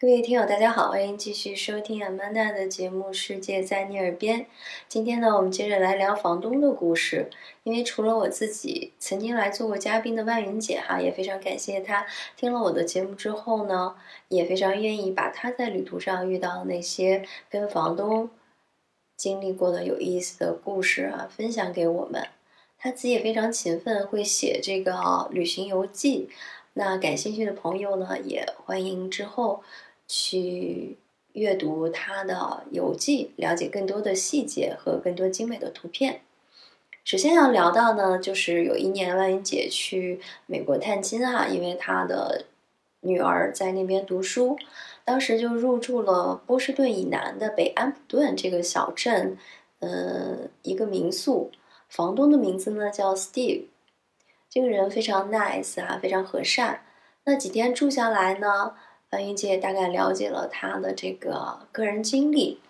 各位听友，大家好，欢迎继续收听 Amanda 的节目《世界在你耳边》。今天呢，我们接着来聊房东的故事。因为除了我自己曾经来做过嘉宾的万云姐哈，也非常感谢她听了我的节目之后呢，也非常愿意把她在旅途上遇到那些跟房东经历过的有意思的故事啊，分享给我们。她自己也非常勤奋，会写这个旅行游记。那感兴趣的朋友呢，也欢迎之后。去阅读他的游记，了解更多的细节和更多精美的图片。首先要聊到呢，就是有一年万云姐去美国探亲啊，因为她的女儿在那边读书，当时就入住了波士顿以南的北安普顿这个小镇，嗯，一个民宿，房东的名字呢叫 Steve，这个人非常 nice 啊，非常和善。那几天住下来呢？关云姐大概了解了他的这个个人经历。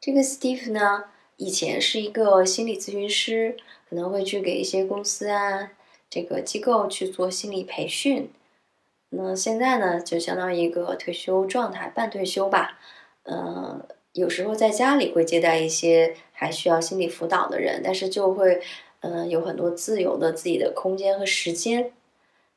这个 Steve 呢，以前是一个心理咨询师，可能会去给一些公司啊、这个机构去做心理培训。那现在呢，就相当于一个退休状态，半退休吧。嗯，有时候在家里会接待一些还需要心理辅导的人，但是就会嗯有很多自由的自己的空间和时间。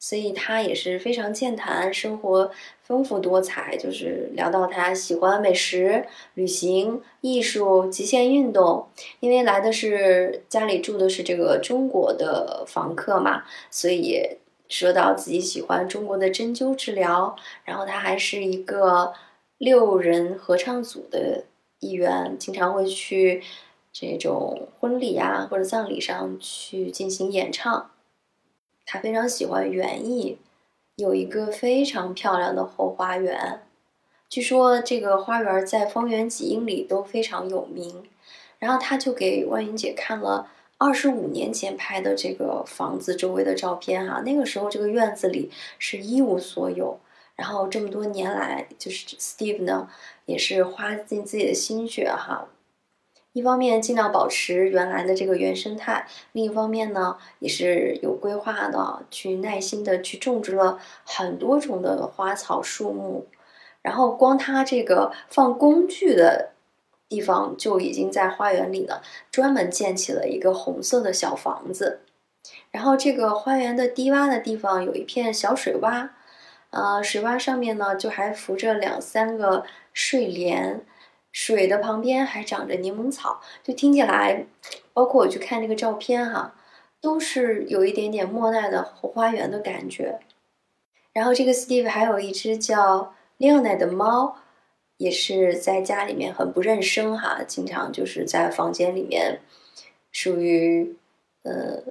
所以他也是非常健谈，生活丰富多彩。就是聊到他喜欢美食、旅行、艺术、极限运动。因为来的是家里住的是这个中国的房客嘛，所以说到自己喜欢中国的针灸治疗。然后他还是一个六人合唱组的一员，经常会去这种婚礼啊或者葬礼上去进行演唱。他非常喜欢园艺，有一个非常漂亮的后花园。据说这个花园在方圆几英里都非常有名。然后他就给万云姐看了二十五年前拍的这个房子周围的照片哈，那个时候这个院子里是一无所有。然后这么多年来，就是 Steve 呢，也是花尽自己的心血哈。一方面尽量保持原来的这个原生态，另一方面呢，也是有规划的，去耐心的去种植了很多种的花草树木，然后光它这个放工具的地方就已经在花园里呢，专门建起了一个红色的小房子，然后这个花园的低洼的地方有一片小水洼，呃，水洼上面呢就还浮着两三个睡莲。水的旁边还长着柠檬草，就听起来，包括我去看那个照片哈，都是有一点点莫奈的后花园的感觉。然后这个 Steve 还有一只叫 Leona 的猫，也是在家里面很不认生哈，经常就是在房间里面，属于呃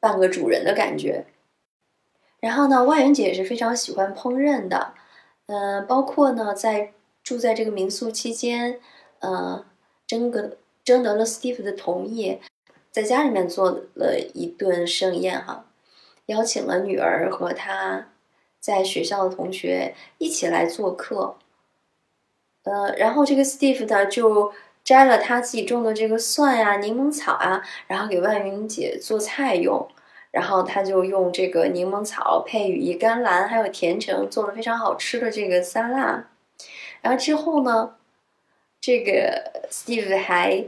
半个主人的感觉。然后呢，万元姐也是非常喜欢烹饪的，嗯，包括呢在。住在这个民宿期间，呃，征得征得了 Steve 的同意，在家里面做了一顿盛宴哈，邀请了女儿和他在学校的同学一起来做客。呃，然后这个 Steve 呢就摘了他自己种的这个蒜呀、柠檬草啊，然后给万云姐做菜用。然后他就用这个柠檬草配羽衣甘蓝还有甜橙，做了非常好吃的这个沙拉。然后之后呢，这个 Steve 还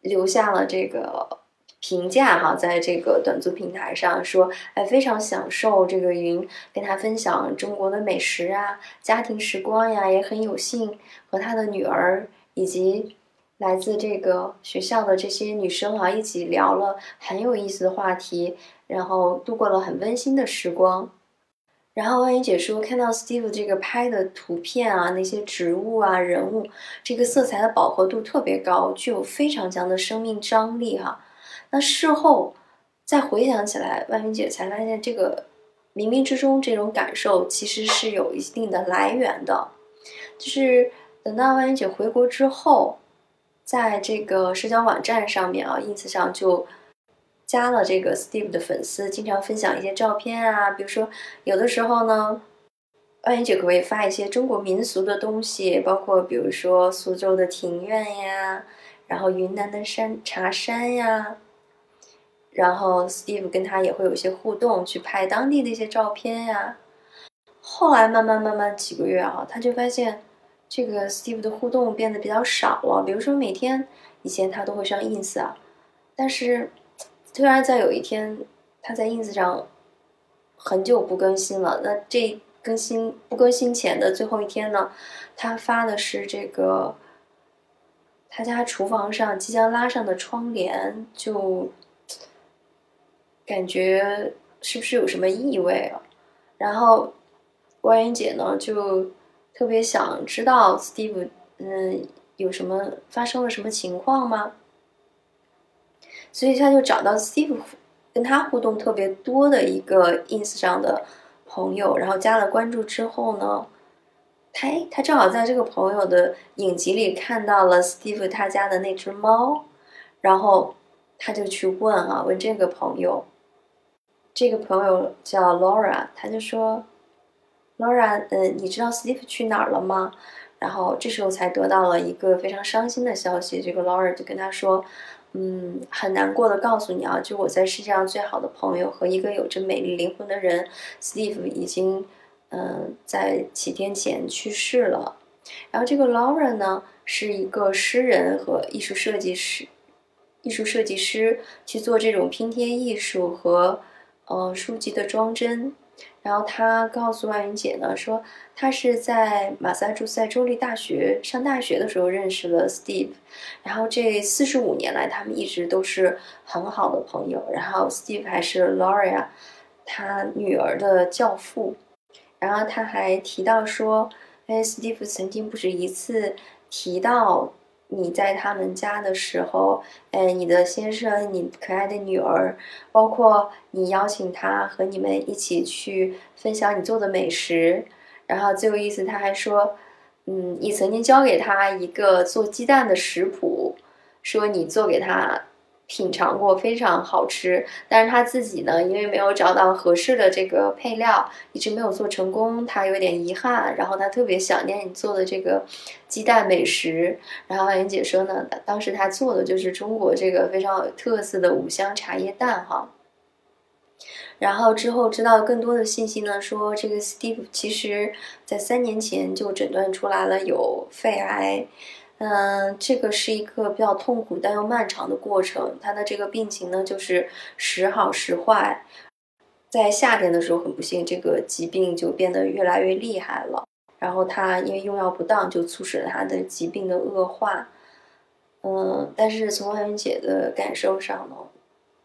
留下了这个评价哈，在这个短租平台上说，哎，非常享受这个云跟他分享中国的美食啊，家庭时光呀，也很有幸和他的女儿以及来自这个学校的这些女生啊一起聊了很有意思的话题，然后度过了很温馨的时光。然后万云姐说，看到 Steve 这个拍的图片啊，那些植物啊、人物，这个色彩的饱和度特别高，具有非常强的生命张力哈。那事后再回想起来，万云姐才发现，这个冥冥之中这种感受其实是有一定的来源的。就是等到万云姐回国之后，在这个社交网站上面啊，ins 上就。加了这个 Steve 的粉丝，经常分享一些照片啊，比如说有的时候呢，万言姐可以发一些中国民俗的东西，包括比如说苏州的庭院呀，然后云南的山茶山呀，然后 Steve 跟他也会有一些互动，去拍当地的一些照片呀。后来慢慢慢慢几个月啊，他就发现这个 Steve 的互动变得比较少了。比如说每天以前他都会上 ins 啊，但是突然在有一天他在 ins 上很久不更新了。那这更新不更新前的最后一天呢，他发的是这个他家厨房上即将拉上的窗帘，就感觉是不是有什么异味啊？然后。关云姐呢，就特别想知道 Steve，嗯，有什么发生了什么情况吗？所以他就找到 Steve，跟他互动特别多的一个 ins 上的朋友，然后加了关注之后呢，他他正好在这个朋友的影集里看到了 Steve 他家的那只猫，然后他就去问啊，问这个朋友，这个朋友叫 Laura，他就说。Laura，嗯，你知道 Steve 去哪儿了吗？然后这时候才得到了一个非常伤心的消息。这个 Laura 就跟他说：“嗯，很难过的告诉你啊，就我在世界上最好的朋友和一个有着美丽灵魂的人，Steve 已经，嗯，在几天前去世了。然后这个 Laura 呢，是一个诗人和艺术设计师，艺术设计师去做这种拼贴艺术和，呃，书籍的装帧。”然后他告诉万云姐呢，说他是在马萨诸塞州立大学上大学的时候认识了 Steve，然后这四十五年来他们一直都是很好的朋友。然后 Steve 还是 Laura 他女儿的教父。然后他还提到说，哎，Steve 曾经不止一次提到。你在他们家的时候，哎，你的先生，你可爱的女儿，包括你邀请他和你们一起去分享你做的美食，然后最有意思，他还说，嗯，你曾经教给他一个做鸡蛋的食谱，说你做给他。品尝过非常好吃，但是他自己呢，因为没有找到合适的这个配料，一直没有做成功，他有点遗憾。然后他特别想念你做的这个鸡蛋美食。然后妍姐说呢，当时他做的就是中国这个非常有特色的五香茶叶蛋哈。然后之后知道更多的信息呢，说这个 Steve 其实在三年前就诊断出来了有肺癌。嗯，这个是一个比较痛苦但又漫长的过程。他的这个病情呢，就是时好时坏。在夏天的时候，很不幸，这个疾病就变得越来越厉害了。然后他因为用药不当，就促使了他的疾病的恶化。嗯，但是从万云姐的感受上呢，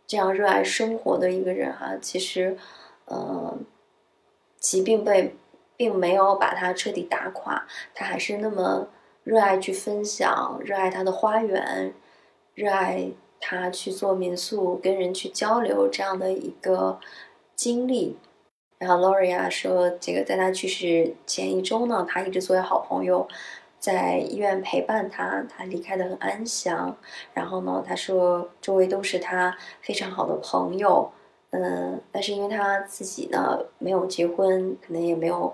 这样热爱生活的一个人哈，其实，嗯，疾病被并没有把他彻底打垮，他还是那么。热爱去分享，热爱他的花园，热爱他去做民宿，跟人去交流这样的一个经历。然后 Loria 说，这个在他去世前一周呢，他一直作为好朋友在医院陪伴他，他离开的很安详。然后呢，他说周围都是他非常好的朋友，嗯，但是因为他自己呢没有结婚，可能也没有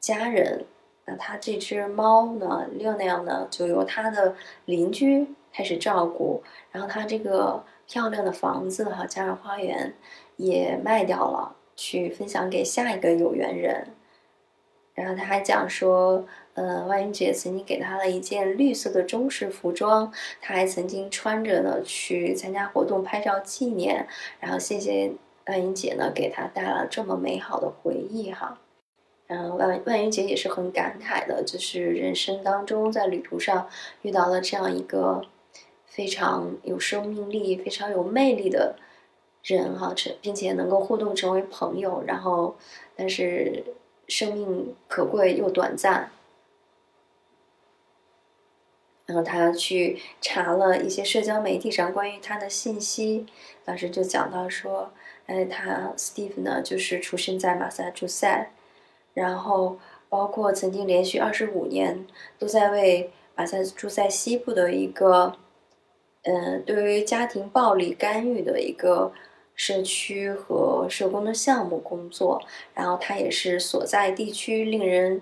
家人。那他这只猫呢，六那样呢，就由他的邻居开始照顾。然后他这个漂亮的房子哈，加上花园也卖掉了，去分享给下一个有缘人。然后他还讲说，呃，万云姐曾经给他了一件绿色的中式服装，他还曾经穿着呢去参加活动拍照纪念。然后谢谢万云姐呢，给他带来这么美好的回忆哈。嗯，万万云姐也是很感慨的，就是人生当中在旅途上遇到了这样一个非常有生命力、非常有魅力的人哈，成并且能够互动成为朋友，然后但是生命可贵又短暂，然后他去查了一些社交媒体上关于他的信息，当时就讲到说，哎，他 Steve 呢就是出生在马萨诸塞。然后，包括曾经连续二十五年都在为马萨诸塞西部的一个，嗯，对于家庭暴力干预的一个社区和社工的项目工作。然后，他也是所在地区令人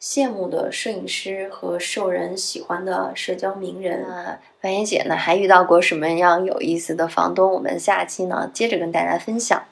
羡慕的摄影师和受人喜欢的社交名人。那范妍姐呢，还遇到过什么样有意思的房东？我们下期呢，接着跟大家分享。